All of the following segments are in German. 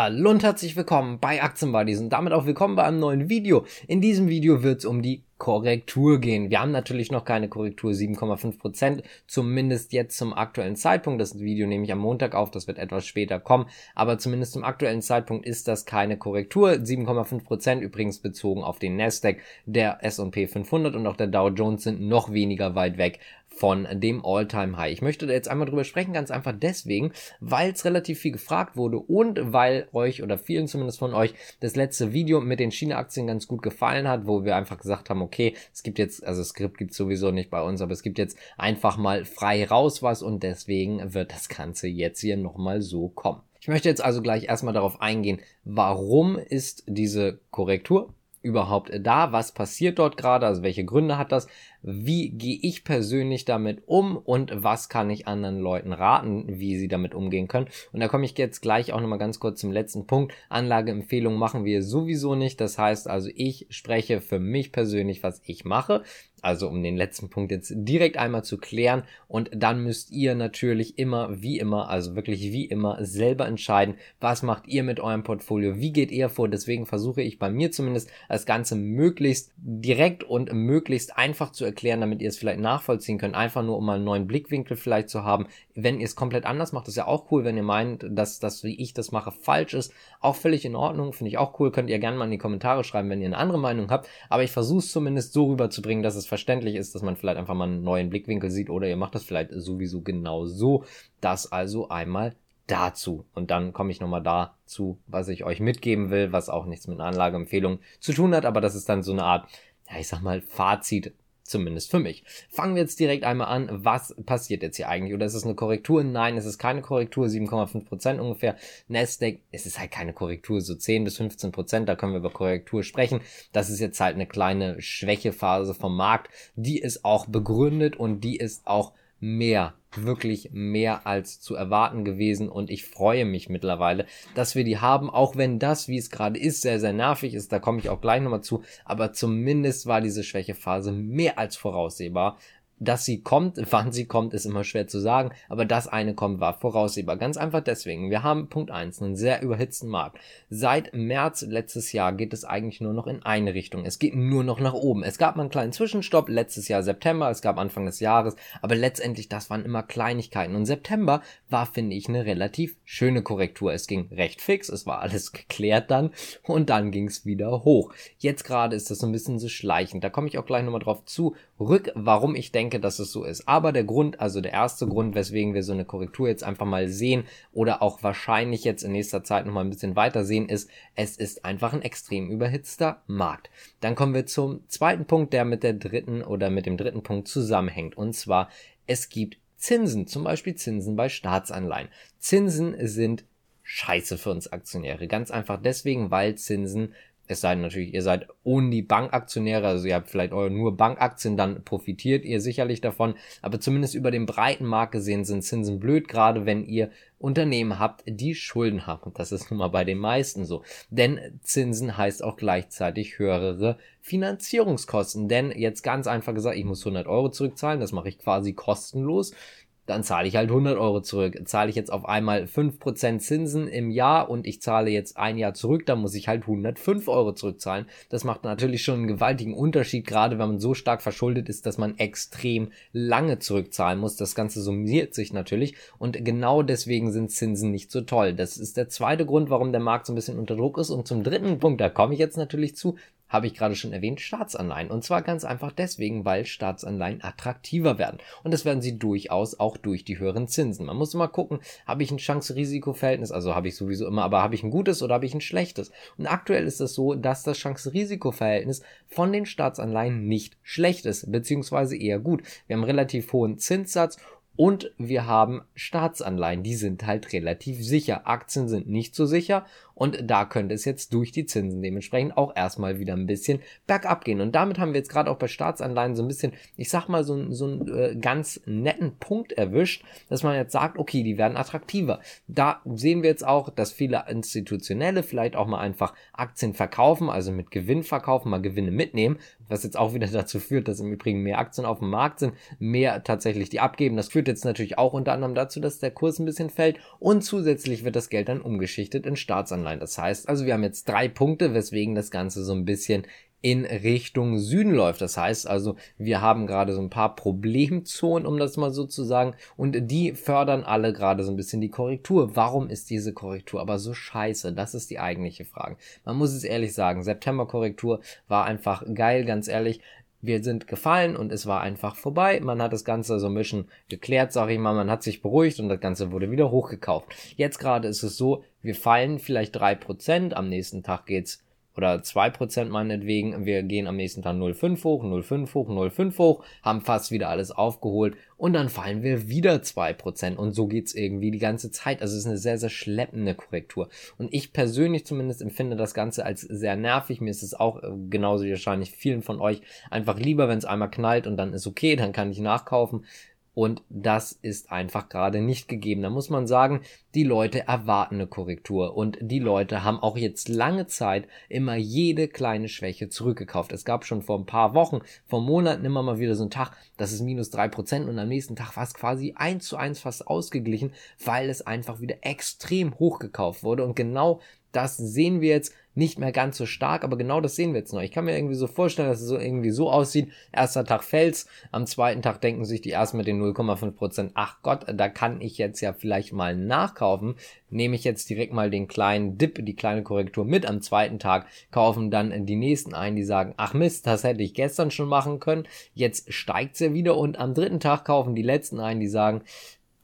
Hallo und herzlich willkommen bei Aktienbuddies und damit auch willkommen bei einem neuen Video. In diesem Video wird es um die Korrektur gehen. Wir haben natürlich noch keine Korrektur, 7,5%, zumindest jetzt zum aktuellen Zeitpunkt. Das Video nehme ich am Montag auf, das wird etwas später kommen, aber zumindest zum aktuellen Zeitpunkt ist das keine Korrektur. 7,5% übrigens bezogen auf den Nasdaq, der S&P 500 und auch der Dow Jones sind noch weniger weit weg von dem All-Time-High. Ich möchte da jetzt einmal drüber sprechen, ganz einfach deswegen, weil es relativ viel gefragt wurde und weil euch oder vielen zumindest von euch das letzte Video mit den China-Aktien ganz gut gefallen hat, wo wir einfach gesagt haben, okay, es gibt jetzt, also Skript gibt sowieso nicht bei uns, aber es gibt jetzt einfach mal frei raus was und deswegen wird das Ganze jetzt hier nochmal so kommen. Ich möchte jetzt also gleich erstmal darauf eingehen, warum ist diese Korrektur überhaupt da? Was passiert dort gerade? Also welche Gründe hat das? Wie gehe ich persönlich damit um und was kann ich anderen Leuten raten, wie sie damit umgehen können? Und da komme ich jetzt gleich auch nochmal ganz kurz zum letzten Punkt. Anlageempfehlungen machen wir sowieso nicht. Das heißt also, ich spreche für mich persönlich, was ich mache. Also um den letzten Punkt jetzt direkt einmal zu klären und dann müsst ihr natürlich immer wie immer, also wirklich wie immer selber entscheiden, was macht ihr mit eurem Portfolio, wie geht ihr vor. Deswegen versuche ich bei mir zumindest das Ganze möglichst direkt und möglichst einfach zu erklären, damit ihr es vielleicht nachvollziehen könnt, einfach nur um mal einen neuen Blickwinkel vielleicht zu haben. Wenn ihr es komplett anders macht, ist ja auch cool, wenn ihr meint, dass das, wie ich das mache, falsch ist. Auch völlig in Ordnung, finde ich auch cool. Könnt ihr gerne mal in die Kommentare schreiben, wenn ihr eine andere Meinung habt. Aber ich versuche es zumindest so rüberzubringen, dass es verständlich ist, dass man vielleicht einfach mal einen neuen Blickwinkel sieht oder ihr macht das vielleicht sowieso genau so. Das also einmal dazu. Und dann komme ich nochmal dazu, was ich euch mitgeben will, was auch nichts mit einer Anlageempfehlung zu tun hat, aber das ist dann so eine Art, ja, ich sag mal, Fazit Zumindest für mich. Fangen wir jetzt direkt einmal an. Was passiert jetzt hier eigentlich? Oder ist es eine Korrektur? Nein, es ist keine Korrektur. 7,5% ungefähr. Nasdaq, es ist halt keine Korrektur. So 10 bis 15%. Da können wir über Korrektur sprechen. Das ist jetzt halt eine kleine Schwächephase vom Markt. Die ist auch begründet und die ist auch mehr, wirklich mehr als zu erwarten gewesen. Und ich freue mich mittlerweile, dass wir die haben, auch wenn das, wie es gerade ist, sehr, sehr nervig ist, da komme ich auch gleich nochmal zu, aber zumindest war diese Schwächephase mehr als voraussehbar dass sie kommt, wann sie kommt, ist immer schwer zu sagen, aber dass eine kommt, war voraussehbar. Ganz einfach deswegen. Wir haben Punkt eins einen sehr überhitzten Markt. Seit März letztes Jahr geht es eigentlich nur noch in eine Richtung. Es geht nur noch nach oben. Es gab mal einen kleinen Zwischenstopp letztes Jahr September, es gab Anfang des Jahres, aber letztendlich, das waren immer Kleinigkeiten. Und September war, finde ich, eine relativ schöne Korrektur. Es ging recht fix, es war alles geklärt dann und dann ging es wieder hoch. Jetzt gerade ist das so ein bisschen so schleichend. Da komme ich auch gleich nochmal drauf zurück, warum ich denke, dass es so ist. Aber der Grund, also der erste Grund, weswegen wir so eine Korrektur jetzt einfach mal sehen oder auch wahrscheinlich jetzt in nächster Zeit noch mal ein bisschen weiter sehen, ist, es ist einfach ein extrem überhitzter Markt. Dann kommen wir zum zweiten Punkt, der mit der dritten oder mit dem dritten Punkt zusammenhängt. Und zwar, es gibt Zinsen, zum Beispiel Zinsen bei Staatsanleihen. Zinsen sind scheiße für uns Aktionäre. Ganz einfach deswegen, weil Zinsen es sei denn natürlich, ihr seid ohne die Bankaktionäre, also ihr habt vielleicht eure nur Bankaktien, dann profitiert ihr sicherlich davon. Aber zumindest über den breiten Markt gesehen sind Zinsen blöd, gerade wenn ihr Unternehmen habt, die Schulden haben. Und das ist nun mal bei den meisten so. Denn Zinsen heißt auch gleichzeitig höhere Finanzierungskosten. Denn jetzt ganz einfach gesagt, ich muss 100 Euro zurückzahlen, das mache ich quasi kostenlos dann zahle ich halt 100 Euro zurück. Zahle ich jetzt auf einmal 5% Zinsen im Jahr und ich zahle jetzt ein Jahr zurück, dann muss ich halt 105 Euro zurückzahlen. Das macht natürlich schon einen gewaltigen Unterschied, gerade wenn man so stark verschuldet ist, dass man extrem lange zurückzahlen muss. Das Ganze summiert sich natürlich und genau deswegen sind Zinsen nicht so toll. Das ist der zweite Grund, warum der Markt so ein bisschen unter Druck ist. Und zum dritten Punkt, da komme ich jetzt natürlich zu, habe ich gerade schon erwähnt, Staatsanleihen. Und zwar ganz einfach deswegen, weil Staatsanleihen attraktiver werden. Und das werden sie durchaus auch durch die höheren Zinsen. Man muss immer gucken, habe ich ein Chance-Risiko-Verhältnis, also habe ich sowieso immer, aber habe ich ein gutes oder habe ich ein schlechtes? Und aktuell ist es so, dass das Chance-Risiko-Verhältnis von den Staatsanleihen nicht schlecht ist, beziehungsweise eher gut. Wir haben relativ hohen Zinssatz und wir haben Staatsanleihen, die sind halt relativ sicher. Aktien sind nicht so sicher und da könnte es jetzt durch die Zinsen dementsprechend auch erstmal wieder ein bisschen bergab gehen. Und damit haben wir jetzt gerade auch bei Staatsanleihen so ein bisschen, ich sag mal, so, so einen äh, ganz netten Punkt erwischt, dass man jetzt sagt, okay, die werden attraktiver. Da sehen wir jetzt auch, dass viele Institutionelle vielleicht auch mal einfach Aktien verkaufen, also mit Gewinn verkaufen, mal Gewinne mitnehmen, was jetzt auch wieder dazu führt, dass im Übrigen mehr Aktien auf dem Markt sind, mehr tatsächlich die abgeben. Das führt jetzt natürlich auch unter anderem dazu, dass der Kurs ein bisschen fällt und zusätzlich wird das Geld dann umgeschichtet in Staatsanleihen. Das heißt also, wir haben jetzt drei Punkte, weswegen das Ganze so ein bisschen in Richtung Süden läuft. Das heißt also, wir haben gerade so ein paar Problemzonen, um das mal so zu sagen, und die fördern alle gerade so ein bisschen die Korrektur. Warum ist diese Korrektur aber so scheiße? Das ist die eigentliche Frage. Man muss es ehrlich sagen, September-Korrektur war einfach geil, ganz ehrlich. Wir sind gefallen und es war einfach vorbei. Man hat das Ganze so ein bisschen geklärt, sag ich mal. Man hat sich beruhigt und das Ganze wurde wieder hochgekauft. Jetzt gerade ist es so, wir fallen vielleicht drei Prozent. Am nächsten Tag geht's oder 2% meinetwegen, wir gehen am nächsten Tag 0,5 hoch, 0,5 hoch, 0,5 hoch, haben fast wieder alles aufgeholt und dann fallen wir wieder 2% und so geht's irgendwie die ganze Zeit. Also es ist eine sehr, sehr schleppende Korrektur. Und ich persönlich zumindest empfinde das Ganze als sehr nervig. Mir ist es auch äh, genauso wie wahrscheinlich vielen von euch einfach lieber, wenn es einmal knallt und dann ist okay, dann kann ich nachkaufen. Und das ist einfach gerade nicht gegeben. Da muss man sagen, die Leute erwarten eine Korrektur. Und die Leute haben auch jetzt lange Zeit immer jede kleine Schwäche zurückgekauft. Es gab schon vor ein paar Wochen, vor Monaten immer mal wieder so einen Tag, das ist minus drei Prozent und am nächsten Tag war es quasi eins zu eins fast ausgeglichen, weil es einfach wieder extrem hochgekauft wurde. Und genau das sehen wir jetzt nicht mehr ganz so stark, aber genau das sehen wir jetzt noch. Ich kann mir irgendwie so vorstellen, dass es so irgendwie so aussieht. Erster Tag fällt's, am zweiten Tag denken sich die ersten mit den 0,5%, ach Gott, da kann ich jetzt ja vielleicht mal nachkaufen. Nehme ich jetzt direkt mal den kleinen Dip, die kleine Korrektur mit am zweiten Tag, kaufen dann die nächsten ein, die sagen, ach Mist, das hätte ich gestern schon machen können. Jetzt steigt's ja wieder und am dritten Tag kaufen die letzten ein, die sagen,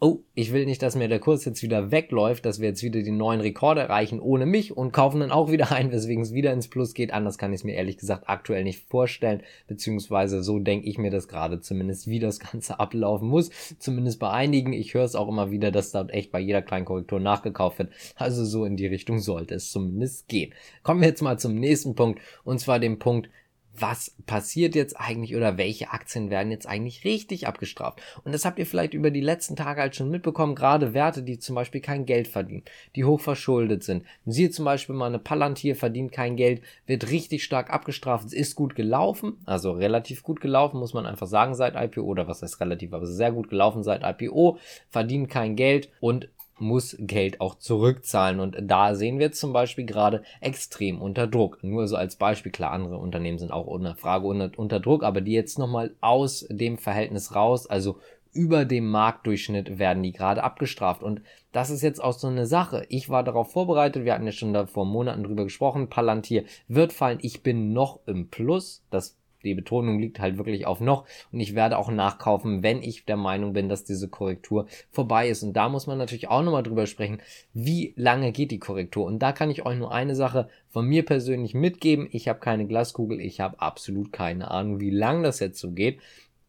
oh, ich will nicht, dass mir der Kurs jetzt wieder wegläuft, dass wir jetzt wieder die neuen Rekorde erreichen ohne mich und kaufen dann auch wieder ein, weswegen es wieder ins Plus geht. Anders kann ich es mir ehrlich gesagt aktuell nicht vorstellen, beziehungsweise so denke ich mir das gerade zumindest, wie das Ganze ablaufen muss. Zumindest bei einigen. Ich höre es auch immer wieder, dass dort echt bei jeder kleinen Korrektur nachgekauft wird. Also so in die Richtung sollte es zumindest gehen. Kommen wir jetzt mal zum nächsten Punkt und zwar dem Punkt, was passiert jetzt eigentlich oder welche Aktien werden jetzt eigentlich richtig abgestraft. Und das habt ihr vielleicht über die letzten Tage halt schon mitbekommen, gerade Werte, die zum Beispiel kein Geld verdienen, die hoch verschuldet sind. Siehe zum Beispiel mal eine Palantir verdient kein Geld, wird richtig stark abgestraft, es ist gut gelaufen, also relativ gut gelaufen, muss man einfach sagen seit IPO, oder was heißt relativ, aber sehr gut gelaufen seit IPO, verdient kein Geld und muss Geld auch zurückzahlen. Und da sehen wir zum Beispiel gerade extrem unter Druck. Nur so als Beispiel, klar, andere Unternehmen sind auch ohne Frage unter, Druck, aber die jetzt nochmal aus dem Verhältnis raus, also über dem Marktdurchschnitt werden die gerade abgestraft. Und das ist jetzt auch so eine Sache. Ich war darauf vorbereitet, wir hatten ja schon da vor Monaten drüber gesprochen, Palantir wird fallen, ich bin noch im Plus. Das die Betonung liegt halt wirklich auf noch und ich werde auch nachkaufen, wenn ich der Meinung bin, dass diese Korrektur vorbei ist. Und da muss man natürlich auch nochmal drüber sprechen, wie lange geht die Korrektur. Und da kann ich euch nur eine Sache von mir persönlich mitgeben. Ich habe keine Glaskugel, ich habe absolut keine Ahnung, wie lang das jetzt so geht.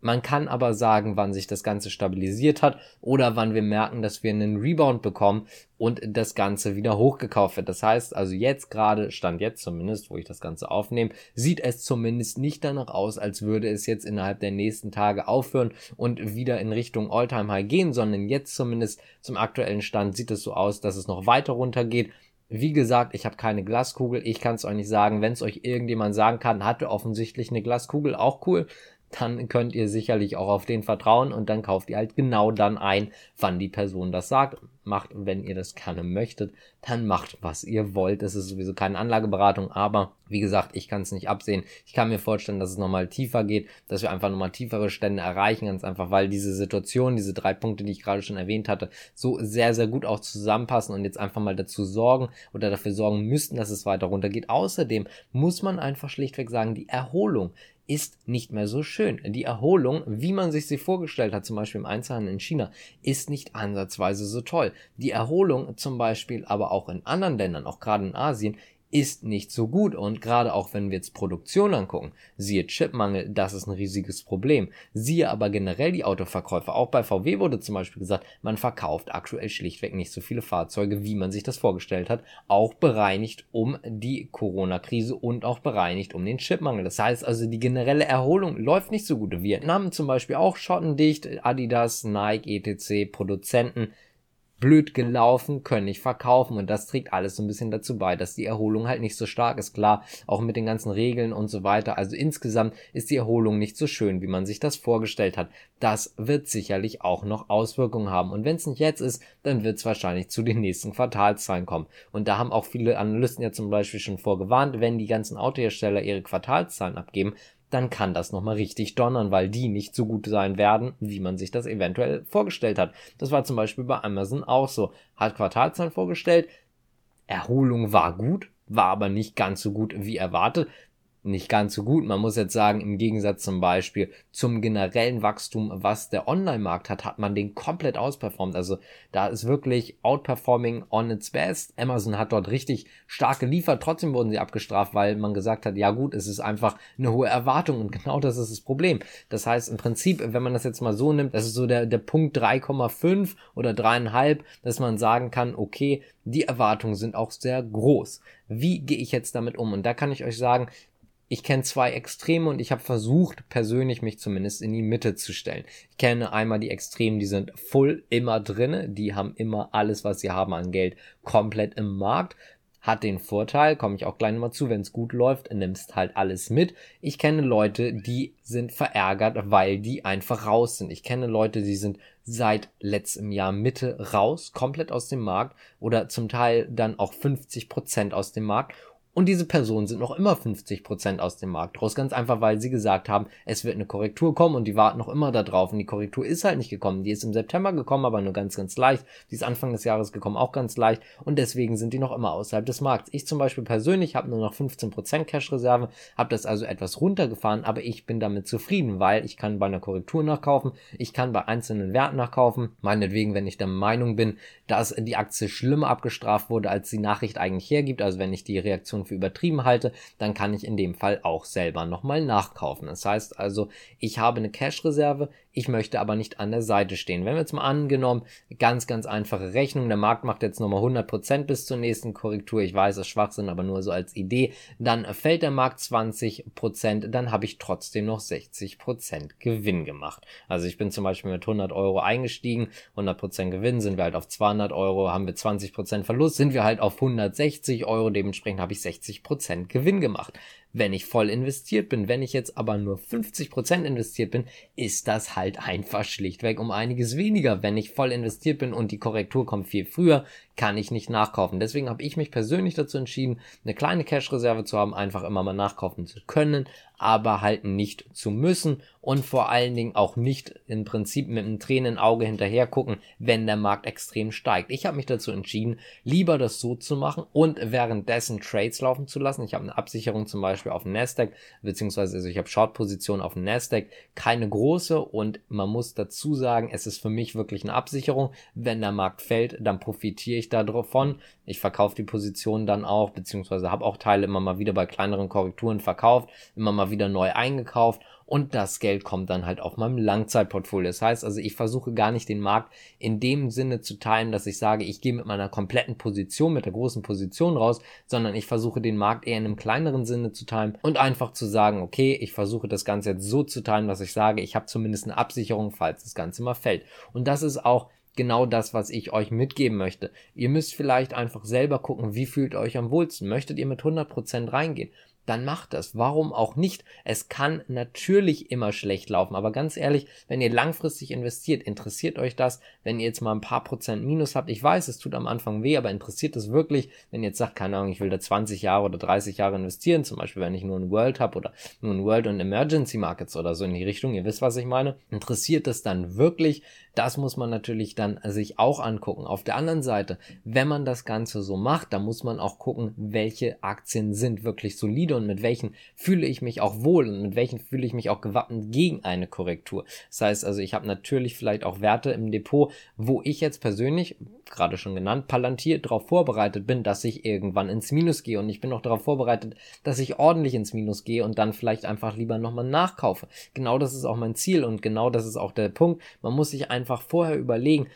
Man kann aber sagen, wann sich das Ganze stabilisiert hat oder wann wir merken, dass wir einen Rebound bekommen und das Ganze wieder hochgekauft wird. Das heißt also jetzt gerade, stand jetzt zumindest, wo ich das Ganze aufnehme, sieht es zumindest nicht danach aus, als würde es jetzt innerhalb der nächsten Tage aufhören und wieder in Richtung Alltime High gehen, sondern jetzt zumindest zum aktuellen Stand sieht es so aus, dass es noch weiter runtergeht. Wie gesagt, ich habe keine Glaskugel, ich kann es euch nicht sagen. Wenn es euch irgendjemand sagen kann, hatte offensichtlich eine Glaskugel, auch cool dann könnt ihr sicherlich auch auf den vertrauen und dann kauft ihr halt genau dann ein, wann die Person das sagt. Macht, wenn ihr das gerne möchtet, dann macht, was ihr wollt. Das ist sowieso keine Anlageberatung, aber wie gesagt, ich kann es nicht absehen. Ich kann mir vorstellen, dass es nochmal tiefer geht, dass wir einfach nochmal tiefere Stände erreichen, ganz einfach, weil diese Situation, diese drei Punkte, die ich gerade schon erwähnt hatte, so sehr, sehr gut auch zusammenpassen und jetzt einfach mal dazu sorgen oder dafür sorgen müssten, dass es weiter runtergeht. Außerdem muss man einfach schlichtweg sagen, die Erholung ist nicht mehr so schön. Die Erholung, wie man sich sie vorgestellt hat, zum Beispiel im Einzelhandel in China, ist nicht ansatzweise so toll. Die Erholung zum Beispiel aber auch in anderen Ländern, auch gerade in Asien, ist nicht so gut und gerade auch wenn wir jetzt Produktion angucken, siehe Chipmangel, das ist ein riesiges Problem. Siehe aber generell die Autoverkäufe. Auch bei VW wurde zum Beispiel gesagt, man verkauft aktuell schlichtweg nicht so viele Fahrzeuge, wie man sich das vorgestellt hat. Auch bereinigt um die Corona-Krise und auch bereinigt um den Chipmangel. Das heißt also, die generelle Erholung läuft nicht so gut. Vietnam zum Beispiel auch schottendicht, Adidas, Nike, etc., Produzenten blöd gelaufen, können nicht verkaufen und das trägt alles so ein bisschen dazu bei, dass die Erholung halt nicht so stark ist. Klar, auch mit den ganzen Regeln und so weiter. Also insgesamt ist die Erholung nicht so schön, wie man sich das vorgestellt hat. Das wird sicherlich auch noch Auswirkungen haben. Und wenn es nicht jetzt ist, dann wird es wahrscheinlich zu den nächsten Quartalszahlen kommen. Und da haben auch viele Analysten ja zum Beispiel schon vorgewarnt, wenn die ganzen Autohersteller ihre Quartalszahlen abgeben, dann kann das nochmal richtig donnern, weil die nicht so gut sein werden, wie man sich das eventuell vorgestellt hat. Das war zum Beispiel bei Amazon auch so. Hat Quartalzahlen vorgestellt, Erholung war gut, war aber nicht ganz so gut wie erwartet nicht ganz so gut. Man muss jetzt sagen, im Gegensatz zum Beispiel zum generellen Wachstum, was der Online-Markt hat, hat man den komplett ausperformt. Also da ist wirklich Outperforming on its best. Amazon hat dort richtig stark geliefert. Trotzdem wurden sie abgestraft, weil man gesagt hat, ja gut, es ist einfach eine hohe Erwartung und genau das ist das Problem. Das heißt im Prinzip, wenn man das jetzt mal so nimmt, das ist so der, der Punkt 3,5 oder 3,5, dass man sagen kann, okay, die Erwartungen sind auch sehr groß. Wie gehe ich jetzt damit um? Und da kann ich euch sagen, ich kenne zwei Extreme und ich habe versucht, persönlich mich zumindest in die Mitte zu stellen. Ich kenne einmal die Extremen, die sind full immer drinne, die haben immer alles, was sie haben an Geld, komplett im Markt. Hat den Vorteil, komme ich auch gleich nochmal zu, wenn es gut läuft, nimmst halt alles mit. Ich kenne Leute, die sind verärgert, weil die einfach raus sind. Ich kenne Leute, die sind seit letztem Jahr Mitte raus, komplett aus dem Markt oder zum Teil dann auch 50 Prozent aus dem Markt und diese Personen sind noch immer 50% aus dem Markt raus. Ganz einfach, weil sie gesagt haben, es wird eine Korrektur kommen und die warten noch immer da drauf. Und die Korrektur ist halt nicht gekommen. Die ist im September gekommen, aber nur ganz, ganz leicht. Die ist Anfang des Jahres gekommen, auch ganz leicht. Und deswegen sind die noch immer außerhalb des Markts. Ich zum Beispiel persönlich habe nur noch 15% Cash-Reserve, habe das also etwas runtergefahren, aber ich bin damit zufrieden, weil ich kann bei einer Korrektur nachkaufen, ich kann bei einzelnen Werten nachkaufen. Meinetwegen, wenn ich der Meinung bin, dass die Aktie schlimmer abgestraft wurde, als die Nachricht eigentlich hergibt, also wenn ich die Reaktion für übertrieben halte, dann kann ich in dem Fall auch selber nochmal nachkaufen. Das heißt also, ich habe eine Cash-Reserve, ich möchte aber nicht an der Seite stehen. Wenn wir jetzt mal angenommen, ganz, ganz einfache Rechnung, der Markt macht jetzt nochmal 100% bis zur nächsten Korrektur, ich weiß, es ist Schwachsinn, aber nur so als Idee, dann fällt der Markt 20%, dann habe ich trotzdem noch 60% Gewinn gemacht. Also ich bin zum Beispiel mit 100 Euro eingestiegen, 100% Gewinn, sind wir halt auf 200 Euro, haben wir 20% Verlust, sind wir halt auf 160 Euro, dementsprechend habe ich 60% Gewinn gemacht wenn ich voll investiert bin. Wenn ich jetzt aber nur 50% investiert bin, ist das halt einfach schlichtweg um einiges weniger. Wenn ich voll investiert bin und die Korrektur kommt viel früher, kann ich nicht nachkaufen. Deswegen habe ich mich persönlich dazu entschieden, eine kleine Cash-Reserve zu haben, einfach immer mal nachkaufen zu können, aber halt nicht zu müssen und vor allen Dingen auch nicht im Prinzip mit einem Tränen Auge hinterher gucken, wenn der Markt extrem steigt. Ich habe mich dazu entschieden, lieber das so zu machen und währenddessen Trades laufen zu lassen. Ich habe eine Absicherung zum Beispiel auf dem Nasdaq, beziehungsweise also ich habe Short-Position auf dem Nasdaq, keine große und man muss dazu sagen, es ist für mich wirklich eine Absicherung. Wenn der Markt fällt, dann profitiere ich ich davon. Ich verkaufe die Position dann auch, beziehungsweise habe auch Teile immer mal wieder bei kleineren Korrekturen verkauft, immer mal wieder neu eingekauft und das Geld kommt dann halt auf meinem Langzeitportfolio. Das heißt also, ich versuche gar nicht den Markt in dem Sinne zu teilen, dass ich sage, ich gehe mit meiner kompletten Position, mit der großen Position raus, sondern ich versuche den Markt eher in einem kleineren Sinne zu teilen und einfach zu sagen, okay, ich versuche das Ganze jetzt so zu teilen, dass ich sage, ich habe zumindest eine Absicherung, falls das Ganze mal fällt. Und das ist auch genau das, was ich euch mitgeben möchte. Ihr müsst vielleicht einfach selber gucken, wie fühlt ihr euch am wohlsten. Möchtet ihr mit 100% reingehen? Dann macht das. Warum auch nicht? Es kann natürlich immer schlecht laufen, aber ganz ehrlich, wenn ihr langfristig investiert, interessiert euch das, wenn ihr jetzt mal ein paar Prozent Minus habt. Ich weiß, es tut am Anfang weh, aber interessiert es wirklich, wenn ihr jetzt sagt, keine Ahnung, ich will da 20 Jahre oder 30 Jahre investieren, zum Beispiel, wenn ich nur ein World habe oder nur ein World und Emergency Markets oder so in die Richtung, ihr wisst, was ich meine. Interessiert es dann wirklich? Das muss man natürlich dann sich auch angucken. Auf der anderen Seite, wenn man das Ganze so macht, dann muss man auch gucken, welche Aktien sind wirklich solide und mit welchen fühle ich mich auch wohl und mit welchen fühle ich mich auch gewappnet gegen eine Korrektur. Das heißt also, ich habe natürlich vielleicht auch Werte im Depot, wo ich jetzt persönlich, gerade schon genannt, palantiert darauf vorbereitet bin, dass ich irgendwann ins Minus gehe und ich bin auch darauf vorbereitet, dass ich ordentlich ins Minus gehe und dann vielleicht einfach lieber nochmal nachkaufe. Genau das ist auch mein Ziel und genau das ist auch der Punkt. Man muss sich einfach vorher überlegen,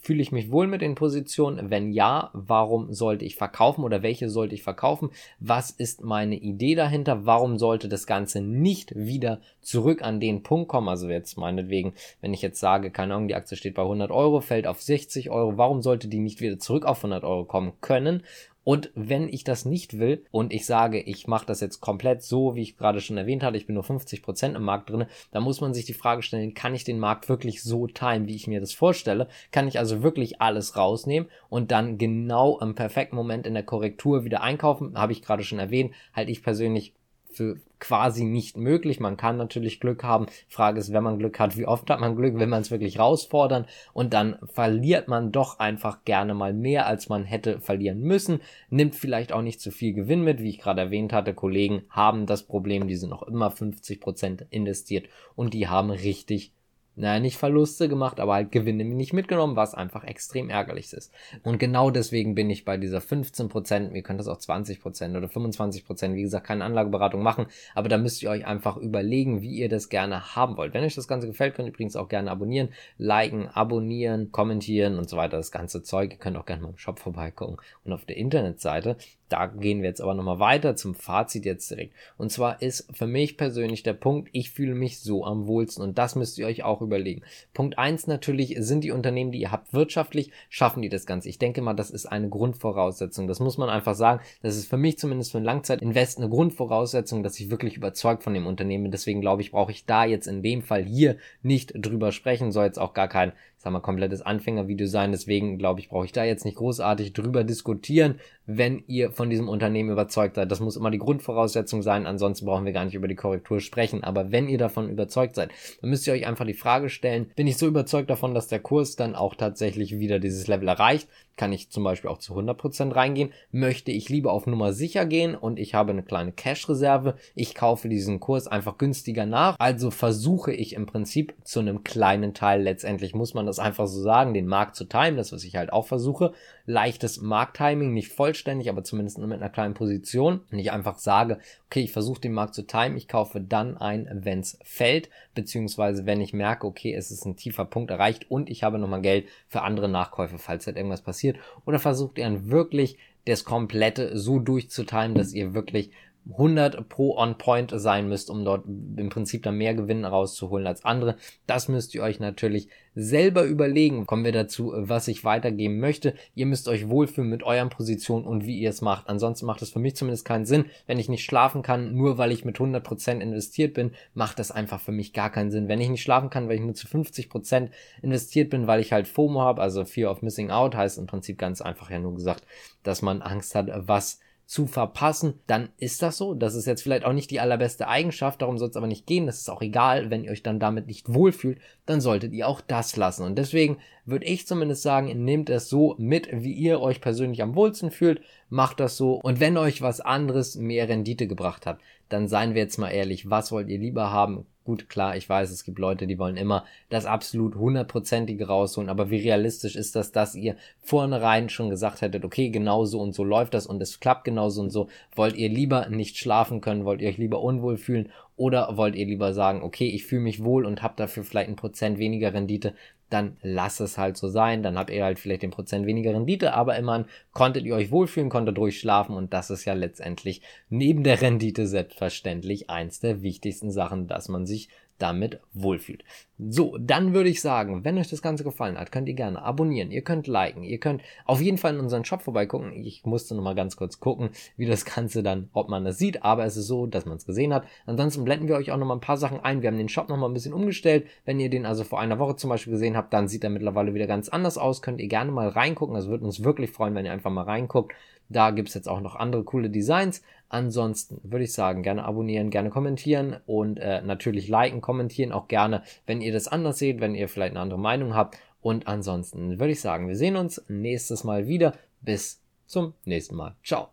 Fühle ich mich wohl mit den Positionen? Wenn ja, warum sollte ich verkaufen oder welche sollte ich verkaufen? Was ist meine Idee dahinter? Warum sollte das Ganze nicht wieder zurück an den Punkt kommen? Also jetzt meinetwegen, wenn ich jetzt sage, keine Ahnung, die Aktie steht bei 100 Euro, fällt auf 60 Euro, warum sollte die nicht wieder zurück auf 100 Euro kommen können? Und wenn ich das nicht will und ich sage, ich mache das jetzt komplett so, wie ich gerade schon erwähnt hatte, ich bin nur 50% im Markt drin, dann muss man sich die Frage stellen, kann ich den Markt wirklich so timen, wie ich mir das vorstelle? Kann ich also wirklich alles rausnehmen und dann genau im perfekten Moment in der Korrektur wieder einkaufen? Habe ich gerade schon erwähnt, halte ich persönlich für quasi nicht möglich. Man kann natürlich Glück haben. Frage ist, wenn man Glück hat, wie oft hat man Glück, wenn man es wirklich herausfordern und dann verliert man doch einfach gerne mal mehr, als man hätte verlieren müssen. Nimmt vielleicht auch nicht zu viel Gewinn mit, wie ich gerade erwähnt hatte. Kollegen haben das Problem, die sind noch immer 50 Prozent investiert und die haben richtig naja, nicht Verluste gemacht, aber halt Gewinne nicht mitgenommen, was einfach extrem ärgerlich ist. Und genau deswegen bin ich bei dieser 15%, ihr könnt das auch 20% oder 25%, wie gesagt, keine Anlageberatung machen, aber da müsst ihr euch einfach überlegen, wie ihr das gerne haben wollt. Wenn euch das Ganze gefällt, könnt ihr übrigens auch gerne abonnieren, liken, abonnieren, kommentieren und so weiter, das ganze Zeug. Ihr könnt auch gerne mal im Shop vorbeigucken und auf der Internetseite da gehen wir jetzt aber nochmal weiter zum Fazit jetzt direkt. Und zwar ist für mich persönlich der Punkt, ich fühle mich so am wohlsten und das müsst ihr euch auch überlegen. Punkt eins natürlich sind die Unternehmen, die ihr habt, wirtschaftlich, schaffen die das Ganze. Ich denke mal, das ist eine Grundvoraussetzung. Das muss man einfach sagen. Das ist für mich zumindest für ein Langzeitinvest eine Grundvoraussetzung, dass ich wirklich überzeugt von dem Unternehmen bin. Deswegen glaube ich, brauche ich da jetzt in dem Fall hier nicht drüber sprechen. Soll jetzt auch gar kein sag mal, komplettes Anfängervideo sein. Deswegen glaube ich, brauche ich da jetzt nicht großartig drüber diskutieren, wenn ihr von diesem Unternehmen überzeugt seid. Das muss immer die Grundvoraussetzung sein. Ansonsten brauchen wir gar nicht über die Korrektur sprechen. Aber wenn ihr davon überzeugt seid, dann müsst ihr euch einfach die Frage stellen, bin ich so überzeugt davon, dass der Kurs dann auch tatsächlich wieder dieses Level erreicht? Kann ich zum Beispiel auch zu 100% reingehen? Möchte ich lieber auf Nummer sicher gehen und ich habe eine kleine Cash-Reserve? Ich kaufe diesen Kurs einfach günstiger nach. Also versuche ich im Prinzip zu einem kleinen Teil letztendlich, muss man das einfach so sagen, den Markt zu timen, das was ich halt auch versuche. Leichtes Markttiming, nicht vollständig, aber zumindest mit einer kleinen Position. Und ich einfach sage, okay, ich versuche den Markt zu timen, ich kaufe dann ein, wenn es fällt, beziehungsweise wenn ich merke, okay, es ist ein tiefer Punkt erreicht und ich habe nochmal Geld für andere Nachkäufe, falls halt irgendwas passiert. Oder versucht ihr dann wirklich das komplette so durchzutimen, dass ihr wirklich 100 pro on point sein müsst, um dort im Prinzip dann mehr Gewinn rauszuholen als andere. Das müsst ihr euch natürlich selber überlegen. Kommen wir dazu, was ich weitergeben möchte. Ihr müsst euch wohlfühlen mit euren Positionen und wie ihr es macht. Ansonsten macht es für mich zumindest keinen Sinn. Wenn ich nicht schlafen kann, nur weil ich mit 100% investiert bin, macht das einfach für mich gar keinen Sinn. Wenn ich nicht schlafen kann, weil ich nur zu 50% investiert bin, weil ich halt FOMO habe, also Fear of Missing Out, heißt im Prinzip ganz einfach ja nur gesagt, dass man Angst hat, was zu verpassen, dann ist das so. Das ist jetzt vielleicht auch nicht die allerbeste Eigenschaft, darum soll es aber nicht gehen. Das ist auch egal, wenn ihr euch dann damit nicht wohlfühlt, dann solltet ihr auch das lassen. Und deswegen würde ich zumindest sagen, nehmt es so mit, wie ihr euch persönlich am wohlsten fühlt, macht das so. Und wenn euch was anderes mehr Rendite gebracht hat, dann seien wir jetzt mal ehrlich, was wollt ihr lieber haben? Gut, klar, ich weiß, es gibt Leute, die wollen immer das absolut hundertprozentige rausholen, aber wie realistisch ist das, dass ihr vornherein schon gesagt hättet, okay, genau so und so läuft das und es klappt genauso und so. Wollt ihr lieber nicht schlafen können, wollt ihr euch lieber unwohl fühlen oder wollt ihr lieber sagen, okay, ich fühle mich wohl und habe dafür vielleicht ein Prozent weniger Rendite, dann lasst es halt so sein. Dann habt ihr halt vielleicht den Prozent weniger Rendite, aber immerhin konntet ihr euch wohlfühlen, konntet ruhig und das ist ja letztendlich neben der Rendite selbstverständlich eins der wichtigsten Sachen, dass man sich damit wohlfühlt. So, dann würde ich sagen, wenn euch das Ganze gefallen hat, könnt ihr gerne abonnieren, ihr könnt liken, ihr könnt auf jeden Fall in unseren Shop vorbeigucken. Ich musste noch mal ganz kurz gucken, wie das Ganze dann, ob man das sieht, aber es ist so, dass man es gesehen hat. Ansonsten blenden wir euch auch noch mal ein paar Sachen ein. Wir haben den Shop noch mal ein bisschen umgestellt. Wenn ihr den also vor einer Woche zum Beispiel gesehen habt, dann sieht er mittlerweile wieder ganz anders aus. Könnt ihr gerne mal reingucken. Das würde uns wirklich freuen, wenn ihr einfach mal reinguckt. Da gibt's jetzt auch noch andere coole Designs. Ansonsten würde ich sagen, gerne abonnieren, gerne kommentieren und äh, natürlich liken, kommentieren auch gerne, wenn ihr das anders seht, wenn ihr vielleicht eine andere Meinung habt. Und ansonsten würde ich sagen, wir sehen uns nächstes Mal wieder. Bis zum nächsten Mal. Ciao.